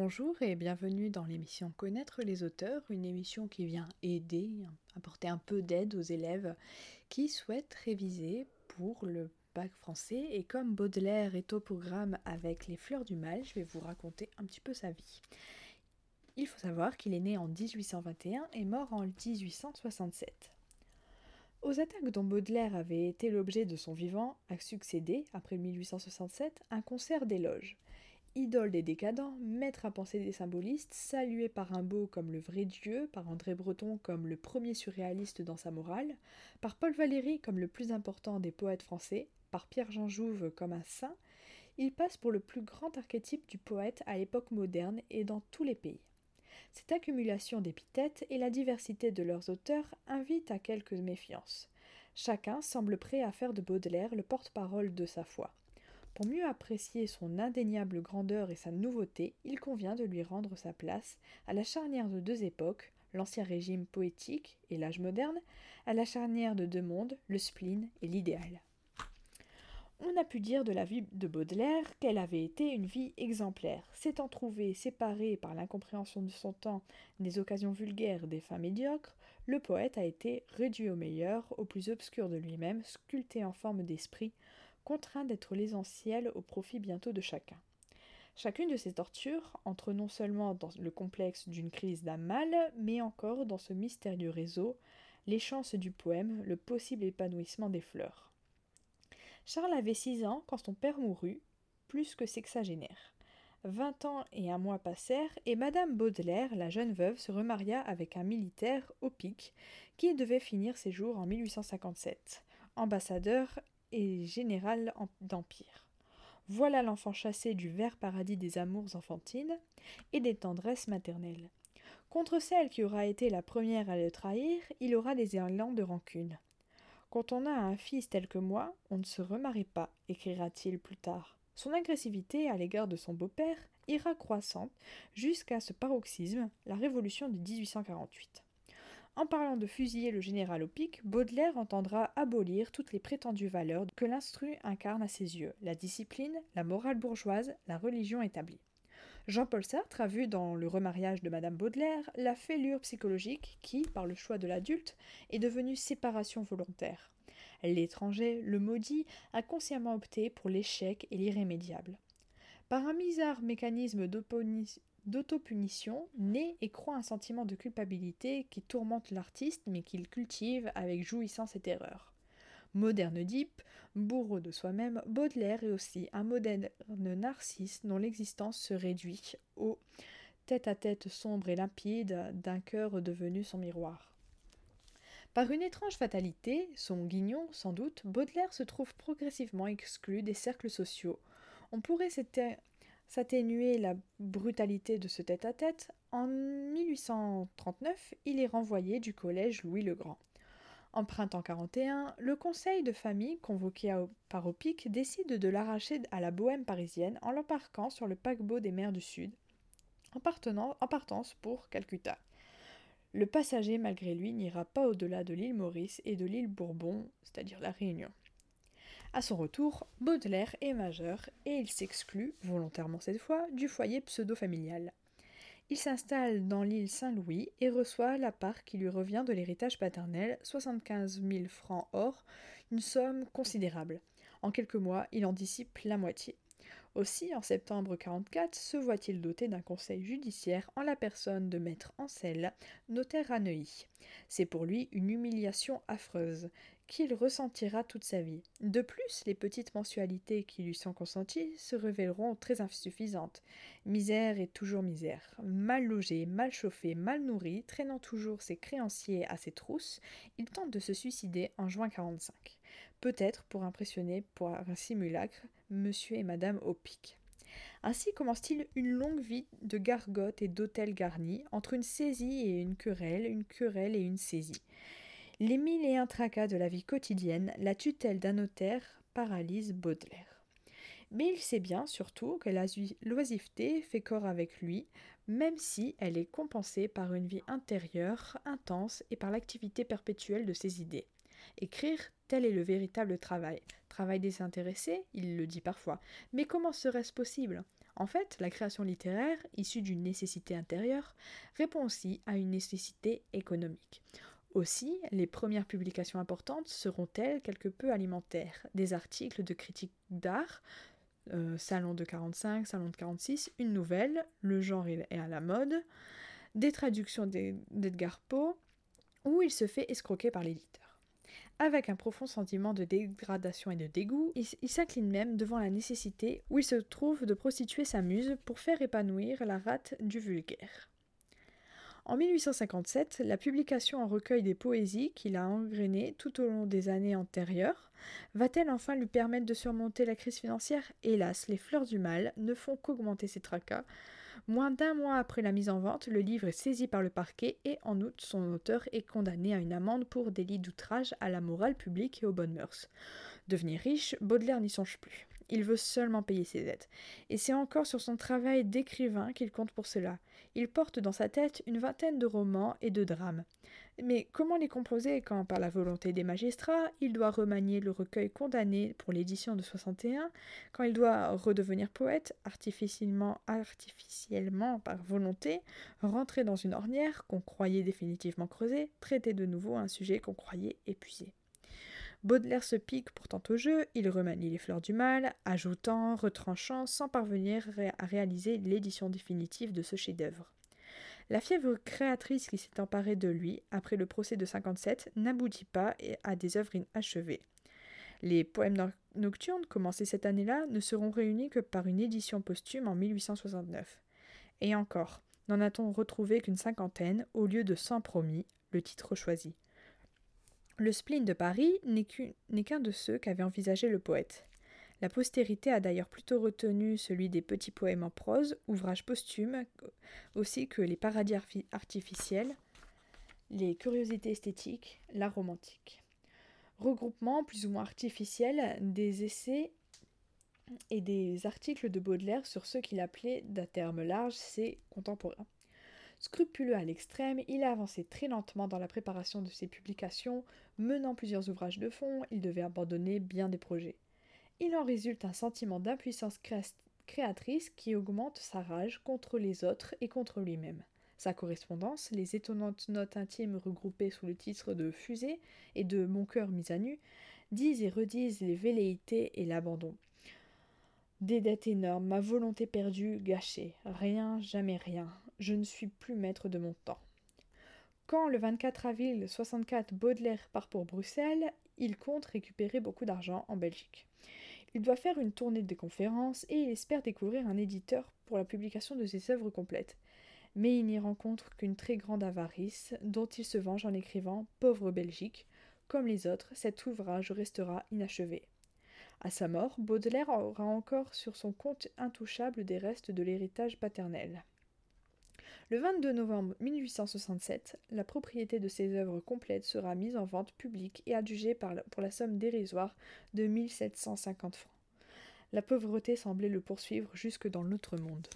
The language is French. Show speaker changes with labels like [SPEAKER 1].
[SPEAKER 1] Bonjour et bienvenue dans l'émission Connaître les auteurs, une émission qui vient aider, apporter un peu d'aide aux élèves qui souhaitent réviser pour le bac français. Et comme Baudelaire est au programme avec Les Fleurs du Mal, je vais vous raconter un petit peu sa vie. Il faut savoir qu'il est né en 1821 et mort en 1867. Aux attaques dont Baudelaire avait été l'objet de son vivant a succédé, après 1867, un concert d'éloges idole des décadents, maître à penser des symbolistes, salué par beau comme le vrai Dieu, par André Breton comme le premier surréaliste dans sa morale, par Paul Valéry comme le plus important des poètes français, par Pierre-Jean Jouve comme un saint, il passe pour le plus grand archétype du poète à l'époque moderne et dans tous les pays. Cette accumulation d'épithètes et la diversité de leurs auteurs invitent à quelques méfiances. Chacun semble prêt à faire de Baudelaire le porte-parole de sa foi. Pour mieux apprécier son indéniable grandeur et sa nouveauté, il convient de lui rendre sa place à la charnière de deux époques, l'ancien régime poétique et l'âge moderne, à la charnière de deux mondes, le spleen et l'idéal. On a pu dire de la vie de Baudelaire qu'elle avait été une vie exemplaire. S'étant trouvé séparé par l'incompréhension de son temps des occasions vulgaires des fins médiocres, le poète a été réduit au meilleur, au plus obscur de lui-même, sculpté en forme d'esprit, contraint d'être l'essentiel au profit bientôt de chacun. Chacune de ces tortures entre non seulement dans le complexe d'une crise d'un mal, mais encore dans ce mystérieux réseau, les chances du poème, le possible épanouissement des fleurs. Charles avait six ans quand son père mourut, plus que sexagénaire. Vingt ans et un mois passèrent, et madame Baudelaire, la jeune veuve, se remaria avec un militaire au pic, qui devait finir ses jours en 1857, ambassadeur et général d'Empire. Voilà l'enfant chassé du vert paradis des amours enfantines et des tendresses maternelles. Contre celle qui aura été la première à le trahir, il aura des élans de rancune. Quand on a un fils tel que moi, on ne se remarie pas, écrira-t-il plus tard. Son agressivité à l'égard de son beau-père ira croissante jusqu'à ce paroxysme, la révolution de 1848. En parlant de fusiller le général au pic, Baudelaire entendra abolir toutes les prétendues valeurs que l'instru incarne à ses yeux, la discipline, la morale bourgeoise, la religion établie. Jean-Paul Sartre a vu dans le remariage de Madame Baudelaire la fêlure psychologique qui, par le choix de l'adulte, est devenue séparation volontaire. L'étranger, le maudit, a consciemment opté pour l'échec et l'irrémédiable. Par un bizarre mécanisme d'autopunition, naît et croît un sentiment de culpabilité qui tourmente l'artiste mais qu'il cultive avec jouissance et terreur. Moderne Deep, bourreau de soi-même, Baudelaire est aussi un moderne narcisse dont l'existence se réduit au tête-à-tête sombre et limpide d'un cœur devenu son miroir. Par une étrange fatalité, son guignon sans doute, Baudelaire se trouve progressivement exclu des cercles sociaux. On pourrait s'atténuer la brutalité de ce tête-à-tête, en 1839, il est renvoyé du collège Louis le Grand. En printemps 41, le conseil de famille, convoqué par Opic, décide de l'arracher à la bohème parisienne en l'embarquant sur le paquebot des mers du Sud, en partance pour Calcutta. Le passager, malgré lui, n'ira pas au-delà de l'île Maurice et de l'île Bourbon, c'est-à-dire la Réunion. À son retour, Baudelaire est majeur et il s'exclut, volontairement cette fois, du foyer pseudo-familial. Il s'installe dans l'île Saint-Louis et reçoit la part qui lui revient de l'héritage paternel, 75 000 francs or, une somme considérable. En quelques mois, il en dissipe la moitié. Aussi, en septembre 44, se voit-il doté d'un conseil judiciaire en la personne de maître Ancel, notaire à Neuilly. C'est pour lui une humiliation affreuse qu'il ressentira toute sa vie. De plus, les petites mensualités qui lui sont consenties se révéleront très insuffisantes. Misère et toujours misère. Mal logé, mal chauffé, mal nourri, traînant toujours ses créanciers à ses trousses, il tente de se suicider en juin 45. Peut-être pour impressionner pour un simulacre monsieur et madame Opic. Ainsi commence-t-il une longue vie de gargote et d'hôtel garnis, entre une saisie et une querelle, une querelle et une saisie. Les mille et un tracas de la vie quotidienne, la tutelle d'un notaire paralyse Baudelaire. Mais il sait bien, surtout, que la l'oisiveté fait corps avec lui, même si elle est compensée par une vie intérieure, intense, et par l'activité perpétuelle de ses idées. Écrire, tel est le véritable travail. Travail désintéressé, il le dit parfois. Mais comment serait-ce possible? En fait, la création littéraire, issue d'une nécessité intérieure, répond aussi à une nécessité économique. Aussi, les premières publications importantes seront-elles quelque peu alimentaires? Des articles de critique d'art, euh, Salon de 45, Salon de 46, une nouvelle, Le genre est à la mode, des traductions d'Edgar Poe, où il se fait escroquer par l'éditeur. Avec un profond sentiment de dégradation et de dégoût, il, s'incline même devant la nécessité où il se trouve de prostituer sa muse pour faire épanouir la rate du vulgaire. En 1857, la publication en recueil des poésies qu'il a engrenées tout au long des années antérieures va-t-elle enfin lui permettre de surmonter la crise financière? Hélas, les fleurs du mal ne font qu'augmenter ses tracas, Moins d'un mois après la mise en vente, le livre est saisi par le parquet et en août, son auteur est condamné à une amende pour délit d'outrage à la morale publique et aux bonnes mœurs. Devenir riche, Baudelaire n'y songe plus. Il veut seulement payer ses dettes. Et c'est encore sur son travail d'écrivain qu'il compte pour cela. Il porte dans sa tête une vingtaine de romans et de drames. Mais comment les composer quand, par la volonté des magistrats, il doit remanier le recueil condamné pour l'édition de 61, quand il doit redevenir poète, artificiellement, artificiellement par volonté, rentrer dans une ornière qu'on croyait définitivement creusée, traiter de nouveau un sujet qu'on croyait épuisé. Baudelaire se pique pourtant au jeu, il remanie les fleurs du mal, ajoutant, retranchant, sans parvenir à réaliser l'édition définitive de ce chef-d'œuvre. La fièvre créatrice qui s'est emparée de lui après le procès de 57 n'aboutit pas à des œuvres inachevées. Les poèmes nocturnes, commencés cette année-là, ne seront réunis que par une édition posthume en 1869. Et encore, n'en a-t-on retrouvé qu'une cinquantaine au lieu de cent promis, le titre choisi. Le spleen de Paris n'est qu'un de ceux qu'avait envisagé le poète. La postérité a d'ailleurs plutôt retenu celui des petits poèmes en prose, ouvrages posthumes, aussi que les paradis artificiels, les curiosités esthétiques, l'art romantique. Regroupement plus ou moins artificiel des essais et des articles de Baudelaire sur ce qu'il appelait d'un terme large ses contemporains. Scrupuleux à l'extrême, il a avancé très lentement dans la préparation de ses publications, menant plusieurs ouvrages de fond, il devait abandonner bien des projets il en résulte un sentiment d'impuissance créatrice qui augmente sa rage contre les autres et contre lui-même. Sa correspondance, les étonnantes notes intimes regroupées sous le titre de Fusée et de Mon cœur mis à nu, disent et redisent les velléités et l'abandon. Des dettes énormes, ma volonté perdue, gâchée, rien, jamais rien, je ne suis plus maître de mon temps. Quand le 24 avril 64 Baudelaire part pour Bruxelles, il compte récupérer beaucoup d'argent en Belgique. Il doit faire une tournée de conférences et il espère découvrir un éditeur pour la publication de ses œuvres complètes. Mais il n'y rencontre qu'une très grande avarice, dont il se venge en écrivant Pauvre Belgique. Comme les autres, cet ouvrage restera inachevé. À sa mort, Baudelaire aura encore sur son compte intouchable des restes de l'héritage paternel. Le 22 novembre 1867, la propriété de ses œuvres complètes sera mise en vente publique et adjugée pour la somme dérisoire de 1750 francs. La pauvreté semblait le poursuivre jusque dans l'autre monde.